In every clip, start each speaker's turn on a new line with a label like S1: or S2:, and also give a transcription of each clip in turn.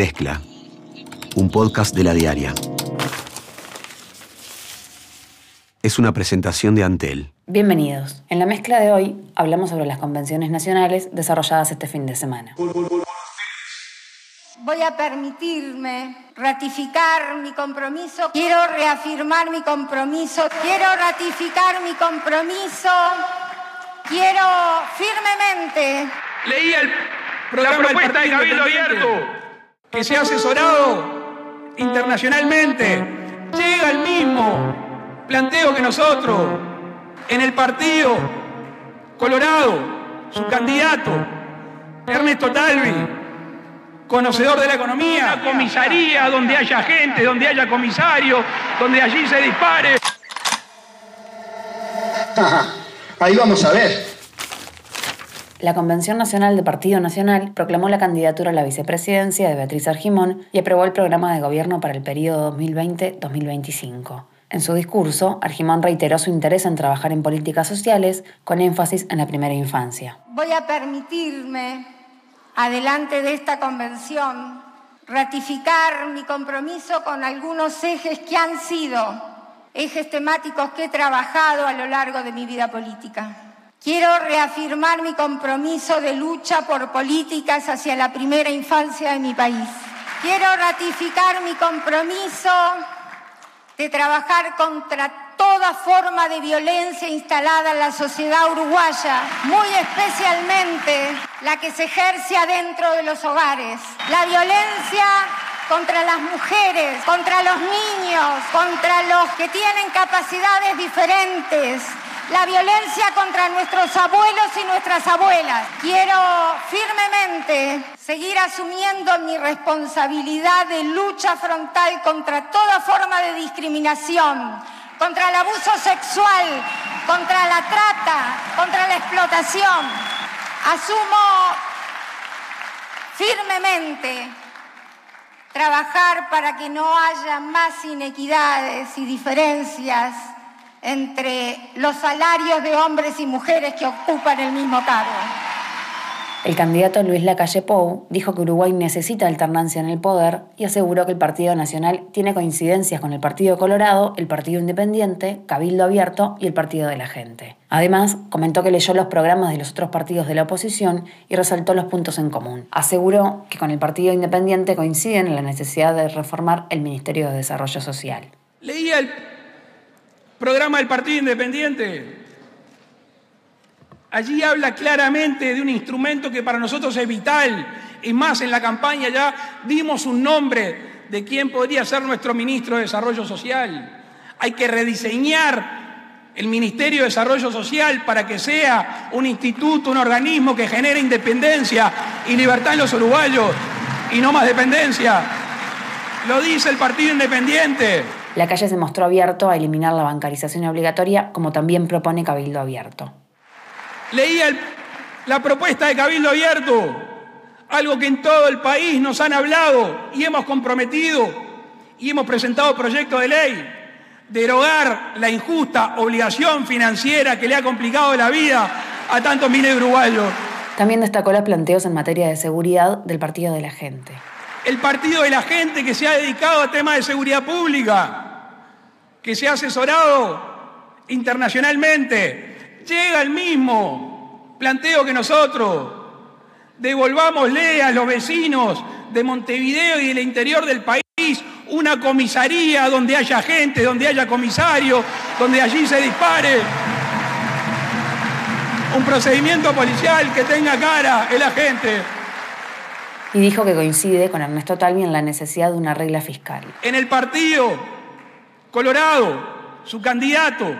S1: Mezcla, un podcast de la diaria. Es una presentación de Antel.
S2: Bienvenidos. En la mezcla de hoy hablamos sobre las convenciones nacionales desarrolladas este fin de semana.
S3: Voy a permitirme ratificar mi compromiso. Quiero reafirmar mi compromiso. Quiero ratificar mi compromiso. Quiero firmemente.
S4: Leí el la propuesta de Cabildo Abierto, que se ha asesorado internacionalmente, llega al mismo planteo que nosotros en el partido Colorado, su candidato, Ernesto Talvi, conocedor de la economía, una comisaría donde haya gente, donde haya comisario, donde allí se dispare.
S5: Ahí vamos a ver.
S2: La Convención Nacional de Partido Nacional proclamó la candidatura a la vicepresidencia de Beatriz Argimón y aprobó el programa de gobierno para el periodo 2020-2025. En su discurso, Argimón reiteró su interés en trabajar en políticas sociales con énfasis en la primera infancia.
S3: Voy a permitirme, adelante de esta convención, ratificar mi compromiso con algunos ejes que han sido ejes temáticos que he trabajado a lo largo de mi vida política. Quiero reafirmar mi compromiso de lucha por políticas hacia la primera infancia de mi país. Quiero ratificar mi compromiso de trabajar contra toda forma de violencia instalada en la sociedad uruguaya, muy especialmente la que se ejerce adentro de los hogares. La violencia contra las mujeres, contra los niños, contra los que tienen capacidades diferentes, la violencia contra nuestros abuelos y nuestras abuelas. Quiero firmemente seguir asumiendo mi responsabilidad de lucha frontal contra toda forma de discriminación, contra el abuso sexual, contra la trata, contra la explotación. Asumo firmemente trabajar para que no haya más inequidades y diferencias entre los salarios de hombres y mujeres que ocupan el mismo cargo.
S2: El candidato Luis Lacalle Pou dijo que Uruguay necesita alternancia en el poder y aseguró que el Partido Nacional tiene coincidencias con el Partido Colorado, el Partido Independiente, Cabildo Abierto y el Partido de la Gente. Además, comentó que leyó los programas de los otros partidos de la oposición y resaltó los puntos en común. Aseguró que con el Partido Independiente coinciden en la necesidad de reformar el Ministerio de Desarrollo Social.
S4: Leía el programa del Partido Independiente. Allí habla claramente de un instrumento que para nosotros es vital. Y más, en la campaña ya dimos un nombre de quién podría ser nuestro ministro de Desarrollo Social. Hay que rediseñar el Ministerio de Desarrollo Social para que sea un instituto, un organismo que genere independencia y libertad en los uruguayos y no más dependencia. Lo dice el Partido Independiente.
S2: La calle se mostró abierto a eliminar la bancarización obligatoria, como también propone Cabildo Abierto.
S4: Leía la propuesta de Cabildo Abierto, algo que en todo el país nos han hablado y hemos comprometido y hemos presentado proyectos de ley, derogar la injusta obligación financiera que le ha complicado la vida a tantos miles de uruguayos.
S2: También destacó los planteos en materia de seguridad del Partido de la Gente
S4: el partido de la gente que se ha dedicado a temas de seguridad pública, que se ha asesorado internacionalmente, llega al mismo planteo que nosotros. Devolvámosle a los vecinos de Montevideo y del interior del país una comisaría donde haya gente, donde haya comisario, donde allí se dispare. Un procedimiento policial que tenga cara el agente
S2: y dijo que coincide con Ernesto Talvi en la necesidad de una regla fiscal.
S4: En el partido Colorado, su candidato,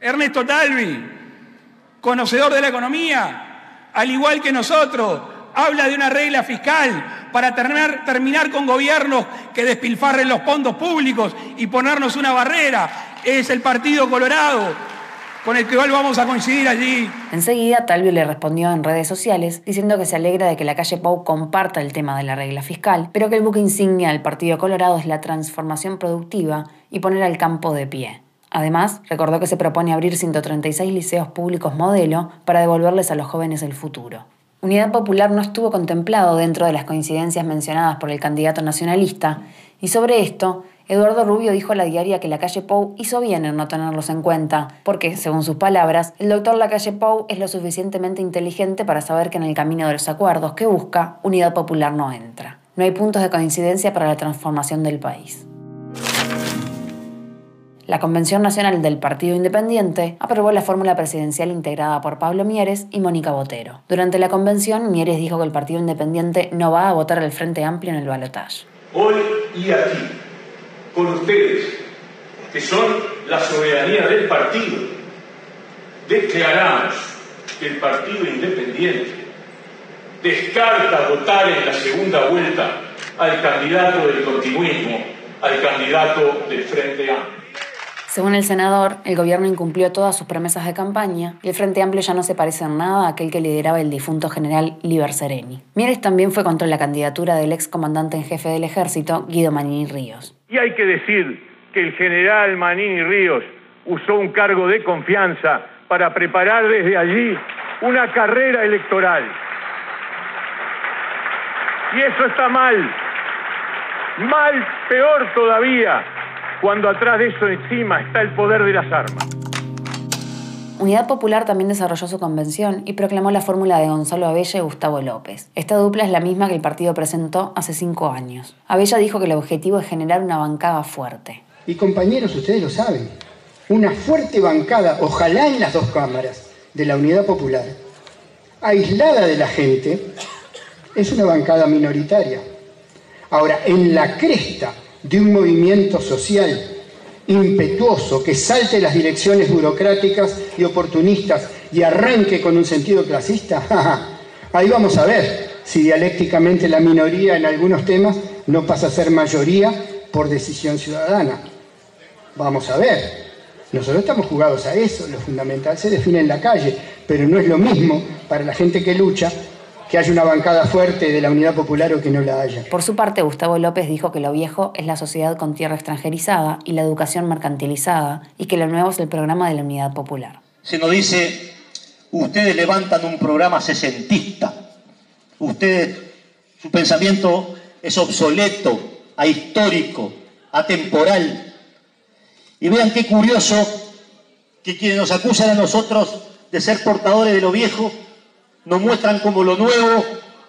S4: Ernesto Talvi, conocedor de la economía, al igual que nosotros, habla de una regla fiscal para terminar, terminar con gobiernos que despilfarren los fondos públicos y ponernos una barrera. Es el Partido Colorado con el que vamos a coincidir allí.
S2: Enseguida, Talvio le respondió en redes sociales diciendo que se alegra de que la calle Pau comparta el tema de la regla fiscal, pero que el buque insignia del Partido Colorado es la transformación productiva y poner al campo de pie. Además, recordó que se propone abrir 136 liceos públicos modelo para devolverles a los jóvenes el futuro. Unidad Popular no estuvo contemplado dentro de las coincidencias mencionadas por el candidato nacionalista, y sobre esto, Eduardo Rubio dijo a la diaria que la calle Pou hizo bien en no tenerlos en cuenta, porque, según sus palabras, el doctor Lacalle Pou es lo suficientemente inteligente para saber que en el camino de los acuerdos que busca, Unidad Popular no entra. No hay puntos de coincidencia para la transformación del país. La Convención Nacional del Partido Independiente aprobó la fórmula presidencial integrada por Pablo Mieres y Mónica Botero. Durante la convención, Mieres dijo que el Partido Independiente no va a votar al Frente Amplio en el balotaje.
S6: Hoy y aquí con ustedes, que son la soberanía del partido, declaramos que el Partido Independiente descarta votar en la segunda vuelta al candidato del continuismo, al candidato del Frente Amplio.
S2: Según el senador, el gobierno incumplió todas sus promesas de campaña y el Frente Amplio ya no se parece en nada a aquel que lideraba el difunto general Liber Sereni. Mieres también fue contra la candidatura del ex comandante en jefe del ejército, Guido Manini Ríos.
S7: Y hay que decir que el general Manini Ríos usó un cargo de confianza para preparar desde allí una carrera electoral. Y eso está mal. Mal, peor todavía, cuando atrás de eso encima está el poder de las armas.
S2: Unidad Popular también desarrolló su convención y proclamó la fórmula de Gonzalo Abella y Gustavo López. Esta dupla es la misma que el partido presentó hace cinco años. Abella dijo que el objetivo es generar una bancada fuerte.
S5: Y compañeros, ustedes lo saben, una fuerte bancada, ojalá en las dos cámaras, de la Unidad Popular, aislada de la gente, es una bancada minoritaria. Ahora, en la cresta de un movimiento social impetuoso que salte las direcciones burocráticas y oportunistas y arranque con un sentido clasista, ahí vamos a ver si dialécticamente la minoría en algunos temas no pasa a ser mayoría por decisión ciudadana. Vamos a ver. Nosotros estamos jugados a eso, lo fundamental se define en la calle, pero no es lo mismo para la gente que lucha que haya una bancada fuerte de la Unidad Popular o que no la haya.
S2: Por su parte, Gustavo López dijo que lo viejo es la sociedad con tierra extranjerizada y la educación mercantilizada y que lo nuevo es el programa de la Unidad Popular.
S8: Se nos dice, ustedes levantan un programa sesentista, ustedes, su pensamiento es obsoleto, ahistórico, atemporal. Y vean qué curioso que quienes nos acusan a nosotros de ser portadores de lo viejo nos muestran como lo nuevo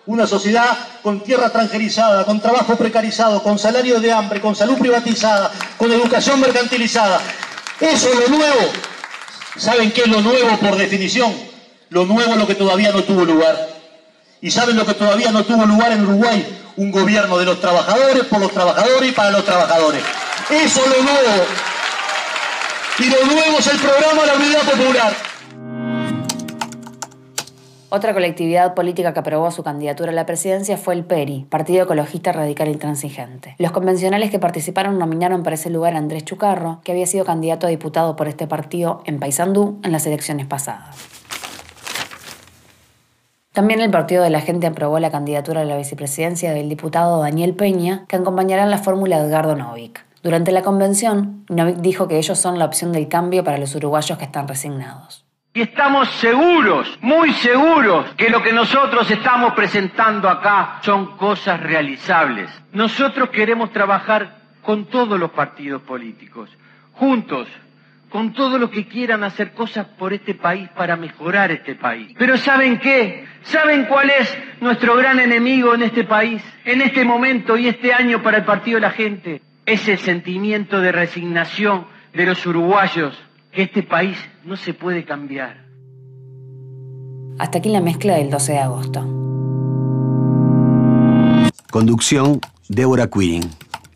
S8: una sociedad con tierra tranquilizada, con trabajo precarizado, con salario de hambre, con salud privatizada, con educación mercantilizada. Eso es lo nuevo. ¿Saben qué es lo nuevo por definición? Lo nuevo es lo que todavía no tuvo lugar. ¿Y saben lo que todavía no tuvo lugar en Uruguay? Un gobierno de los trabajadores, por los trabajadores y para los trabajadores. Eso es lo nuevo. Y lo nuevo es el programa de la Unidad Popular.
S2: Otra colectividad política que aprobó su candidatura a la presidencia fue el PERI, Partido Ecologista Radical Intransigente. Los convencionales que participaron nominaron para ese lugar a Andrés Chucarro, que había sido candidato a diputado por este partido en Paysandú en las elecciones pasadas. También el Partido de la Gente aprobó la candidatura a la vicepresidencia del diputado Daniel Peña, que acompañará en la fórmula de Edgardo Novik. Durante la convención, Novik dijo que ellos son la opción del cambio para los uruguayos que están resignados.
S9: Y estamos seguros, muy seguros, que lo que nosotros estamos presentando acá son cosas realizables. Nosotros queremos trabajar con todos los partidos políticos, juntos, con todos los que quieran hacer cosas por este país para mejorar este país. Pero ¿saben qué? ¿Saben cuál es nuestro gran enemigo en este país, en este momento y este año para el Partido de la Gente? Ese sentimiento de resignación de los uruguayos que este país no se puede cambiar.
S2: Hasta aquí la mezcla del 12 de agosto.
S1: Conducción, Débora Quirin.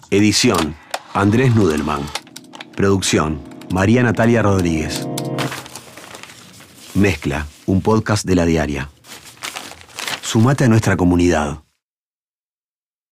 S1: Edición, Andrés Nudelman. Producción, María Natalia Rodríguez. Mezcla, un podcast de la diaria. Sumate a nuestra comunidad.